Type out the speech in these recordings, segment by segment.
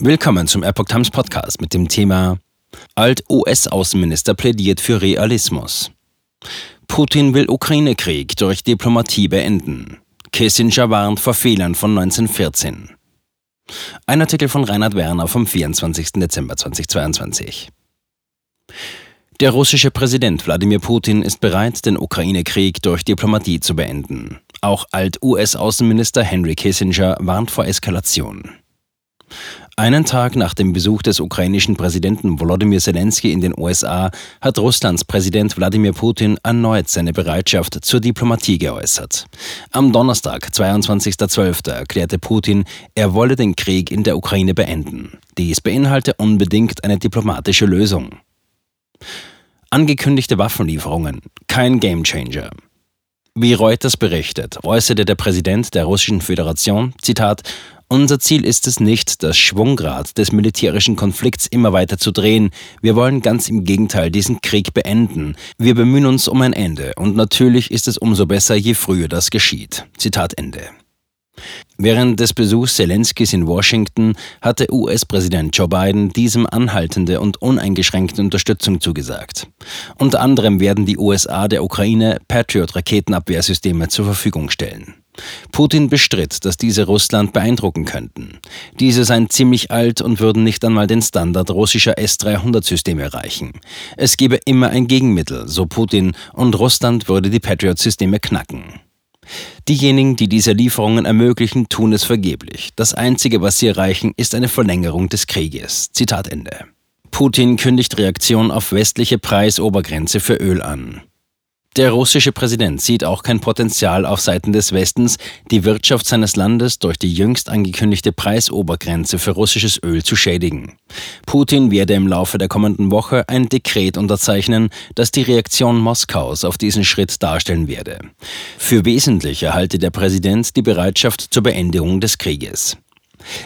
Willkommen zum Epoch Times Podcast mit dem Thema Alt-US-Außenminister plädiert für Realismus. Putin will Ukraine-Krieg durch Diplomatie beenden. Kissinger warnt vor Fehlern von 1914. Ein Artikel von Reinhard Werner vom 24. Dezember 2022. Der russische Präsident Wladimir Putin ist bereit, den Ukraine-Krieg durch Diplomatie zu beenden. Auch Alt-US-Außenminister Henry Kissinger warnt vor Eskalation. Einen Tag nach dem Besuch des ukrainischen Präsidenten Volodymyr Zelensky in den USA hat Russlands Präsident Wladimir Putin erneut seine Bereitschaft zur Diplomatie geäußert. Am Donnerstag, 22.12., erklärte Putin, er wolle den Krieg in der Ukraine beenden. Dies beinhalte unbedingt eine diplomatische Lösung. Angekündigte Waffenlieferungen, kein Gamechanger. Wie Reuters berichtet, äußerte der Präsident der Russischen Föderation, Zitat, unser Ziel ist es nicht, das Schwungrad des militärischen Konflikts immer weiter zu drehen. Wir wollen ganz im Gegenteil diesen Krieg beenden. Wir bemühen uns um ein Ende und natürlich ist es umso besser, je früher das geschieht. Zitat Ende. Während des Besuchs Zelenskis in Washington hatte US-Präsident Joe Biden diesem anhaltende und uneingeschränkte Unterstützung zugesagt. Unter anderem werden die USA der Ukraine Patriot-Raketenabwehrsysteme zur Verfügung stellen. Putin bestritt, dass diese Russland beeindrucken könnten. Diese seien ziemlich alt und würden nicht einmal den Standard russischer S-300-Systeme erreichen. Es gebe immer ein Gegenmittel, so Putin, und Russland würde die Patriot-Systeme knacken. Diejenigen, die diese Lieferungen ermöglichen, tun es vergeblich. Das Einzige, was sie erreichen, ist eine Verlängerung des Krieges. Zitat Ende. Putin kündigt Reaktion auf westliche Preisobergrenze für Öl an. Der russische Präsident sieht auch kein Potenzial auf Seiten des Westens, die Wirtschaft seines Landes durch die jüngst angekündigte Preisobergrenze für russisches Öl zu schädigen. Putin werde im Laufe der kommenden Woche ein Dekret unterzeichnen, das die Reaktion Moskaus auf diesen Schritt darstellen werde. Für wesentlich erhalte der Präsident die Bereitschaft zur Beendigung des Krieges.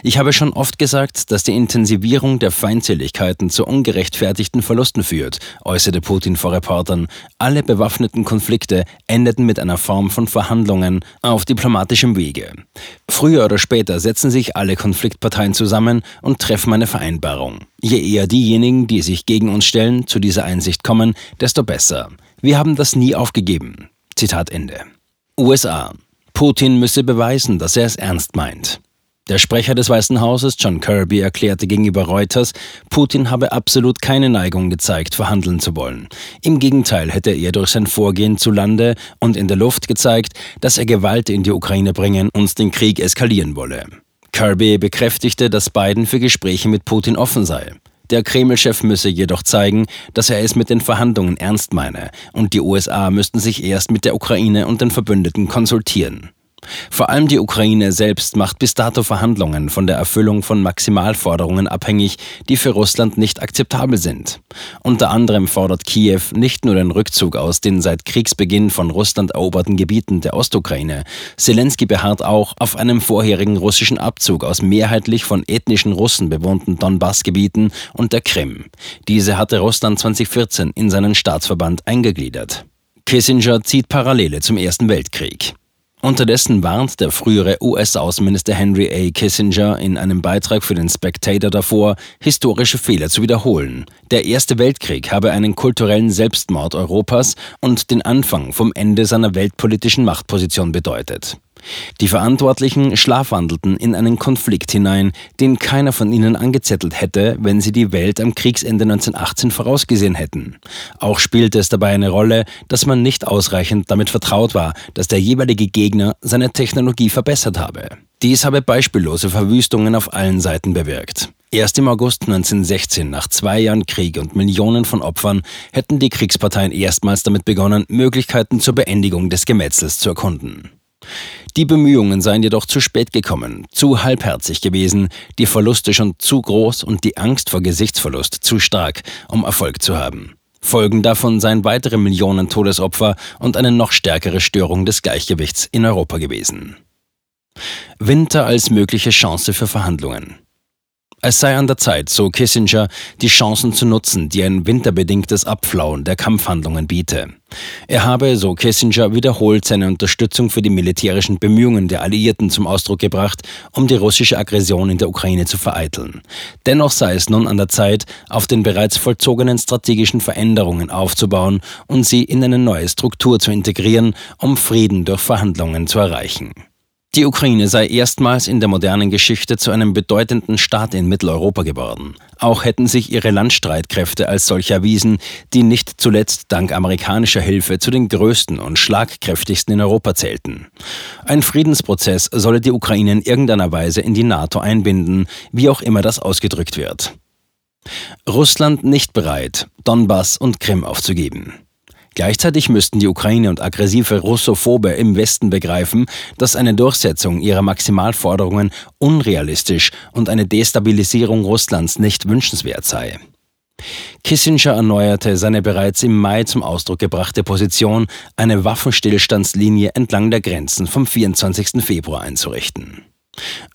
Ich habe schon oft gesagt, dass die Intensivierung der Feindseligkeiten zu ungerechtfertigten Verlusten führt, äußerte Putin vor Reportern. Alle bewaffneten Konflikte endeten mit einer Form von Verhandlungen auf diplomatischem Wege. Früher oder später setzen sich alle Konfliktparteien zusammen und treffen eine Vereinbarung. Je eher diejenigen, die sich gegen uns stellen, zu dieser Einsicht kommen, desto besser. Wir haben das nie aufgegeben. Zitat Ende. USA. Putin müsse beweisen, dass er es ernst meint. Der Sprecher des Weißen Hauses, John Kirby, erklärte gegenüber Reuters, Putin habe absolut keine Neigung gezeigt, verhandeln zu wollen. Im Gegenteil hätte er durch sein Vorgehen zu Lande und in der Luft gezeigt, dass er Gewalt in die Ukraine bringen und den Krieg eskalieren wolle. Kirby bekräftigte, dass Biden für Gespräche mit Putin offen sei. Der Kreml-Chef müsse jedoch zeigen, dass er es mit den Verhandlungen ernst meine und die USA müssten sich erst mit der Ukraine und den Verbündeten konsultieren. Vor allem die Ukraine selbst macht bis dato Verhandlungen von der Erfüllung von Maximalforderungen abhängig, die für Russland nicht akzeptabel sind. Unter anderem fordert Kiew nicht nur den Rückzug aus den seit Kriegsbeginn von Russland eroberten Gebieten der Ostukraine. Zelensky beharrt auch auf einem vorherigen russischen Abzug aus mehrheitlich von ethnischen Russen bewohnten Donbassgebieten und der Krim. Diese hatte Russland 2014 in seinen Staatsverband eingegliedert. Kissinger zieht Parallele zum Ersten Weltkrieg. Unterdessen warnt der frühere US-Außenminister Henry A. Kissinger in einem Beitrag für den Spectator davor, historische Fehler zu wiederholen. Der Erste Weltkrieg habe einen kulturellen Selbstmord Europas und den Anfang vom Ende seiner weltpolitischen Machtposition bedeutet. Die Verantwortlichen schlafwandelten in einen Konflikt hinein, den keiner von ihnen angezettelt hätte, wenn sie die Welt am Kriegsende 1918 vorausgesehen hätten. Auch spielte es dabei eine Rolle, dass man nicht ausreichend damit vertraut war, dass der jeweilige Gegner seine Technologie verbessert habe. Dies habe beispiellose Verwüstungen auf allen Seiten bewirkt. Erst im August 1916, nach zwei Jahren Krieg und Millionen von Opfern, hätten die Kriegsparteien erstmals damit begonnen, Möglichkeiten zur Beendigung des Gemetzels zu erkunden. Die Bemühungen seien jedoch zu spät gekommen, zu halbherzig gewesen, die Verluste schon zu groß und die Angst vor Gesichtsverlust zu stark, um Erfolg zu haben. Folgen davon seien weitere Millionen Todesopfer und eine noch stärkere Störung des Gleichgewichts in Europa gewesen. Winter als mögliche Chance für Verhandlungen. Es sei an der Zeit, so Kissinger, die Chancen zu nutzen, die ein winterbedingtes Abflauen der Kampfhandlungen biete. Er habe, so Kissinger, wiederholt seine Unterstützung für die militärischen Bemühungen der Alliierten zum Ausdruck gebracht, um die russische Aggression in der Ukraine zu vereiteln. Dennoch sei es nun an der Zeit, auf den bereits vollzogenen strategischen Veränderungen aufzubauen und sie in eine neue Struktur zu integrieren, um Frieden durch Verhandlungen zu erreichen. Die Ukraine sei erstmals in der modernen Geschichte zu einem bedeutenden Staat in Mitteleuropa geworden. Auch hätten sich ihre Landstreitkräfte als solch erwiesen, die nicht zuletzt dank amerikanischer Hilfe zu den größten und schlagkräftigsten in Europa zählten. Ein Friedensprozess solle die Ukraine in irgendeiner Weise in die NATO einbinden, wie auch immer das ausgedrückt wird. Russland nicht bereit, Donbass und Krim aufzugeben. Gleichzeitig müssten die Ukraine und aggressive Russophobe im Westen begreifen, dass eine Durchsetzung ihrer Maximalforderungen unrealistisch und eine Destabilisierung Russlands nicht wünschenswert sei. Kissinger erneuerte seine bereits im Mai zum Ausdruck gebrachte Position, eine Waffenstillstandslinie entlang der Grenzen vom 24. Februar einzurichten.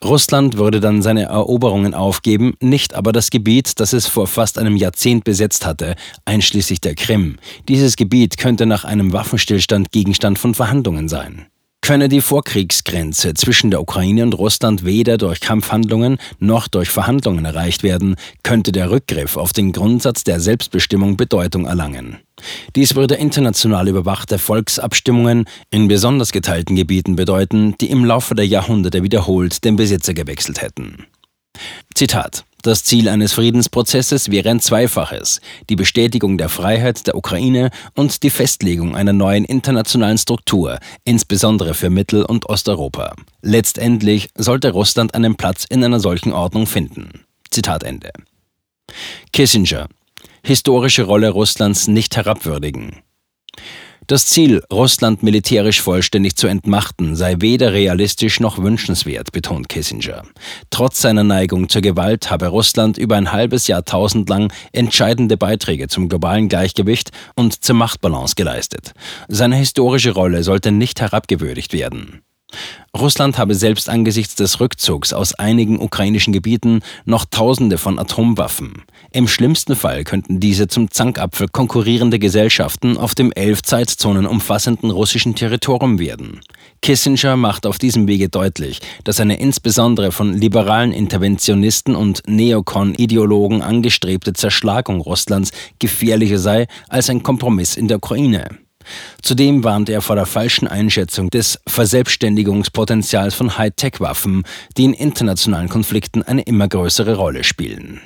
Russland würde dann seine Eroberungen aufgeben, nicht aber das Gebiet, das es vor fast einem Jahrzehnt besetzt hatte, einschließlich der Krim. Dieses Gebiet könnte nach einem Waffenstillstand Gegenstand von Verhandlungen sein. Könne die Vorkriegsgrenze zwischen der Ukraine und Russland weder durch Kampfhandlungen noch durch Verhandlungen erreicht werden, könnte der Rückgriff auf den Grundsatz der Selbstbestimmung Bedeutung erlangen. Dies würde international überwachte Volksabstimmungen in besonders geteilten Gebieten bedeuten, die im Laufe der Jahrhunderte wiederholt den Besitzer gewechselt hätten. Zitat das Ziel eines Friedensprozesses wäre ein zweifaches, die Bestätigung der Freiheit der Ukraine und die Festlegung einer neuen internationalen Struktur, insbesondere für Mittel- und Osteuropa. Letztendlich sollte Russland einen Platz in einer solchen Ordnung finden. Zitat Ende. Kissinger historische Rolle Russlands nicht herabwürdigen. Das Ziel, Russland militärisch vollständig zu entmachten, sei weder realistisch noch wünschenswert, betont Kissinger. Trotz seiner Neigung zur Gewalt habe Russland über ein halbes Jahrtausend lang entscheidende Beiträge zum globalen Gleichgewicht und zur Machtbalance geleistet. Seine historische Rolle sollte nicht herabgewürdigt werden. Russland habe selbst angesichts des Rückzugs aus einigen ukrainischen Gebieten noch Tausende von Atomwaffen. Im schlimmsten Fall könnten diese zum Zankapfel konkurrierende Gesellschaften auf dem elf Zeitzonen umfassenden russischen Territorium werden. Kissinger macht auf diesem Wege deutlich, dass eine insbesondere von liberalen Interventionisten und Neokon-Ideologen angestrebte Zerschlagung Russlands gefährlicher sei als ein Kompromiss in der Ukraine. Zudem warnt er vor der falschen Einschätzung des Verselbstständigungspotenzials von Hightech-Waffen, die in internationalen Konflikten eine immer größere Rolle spielen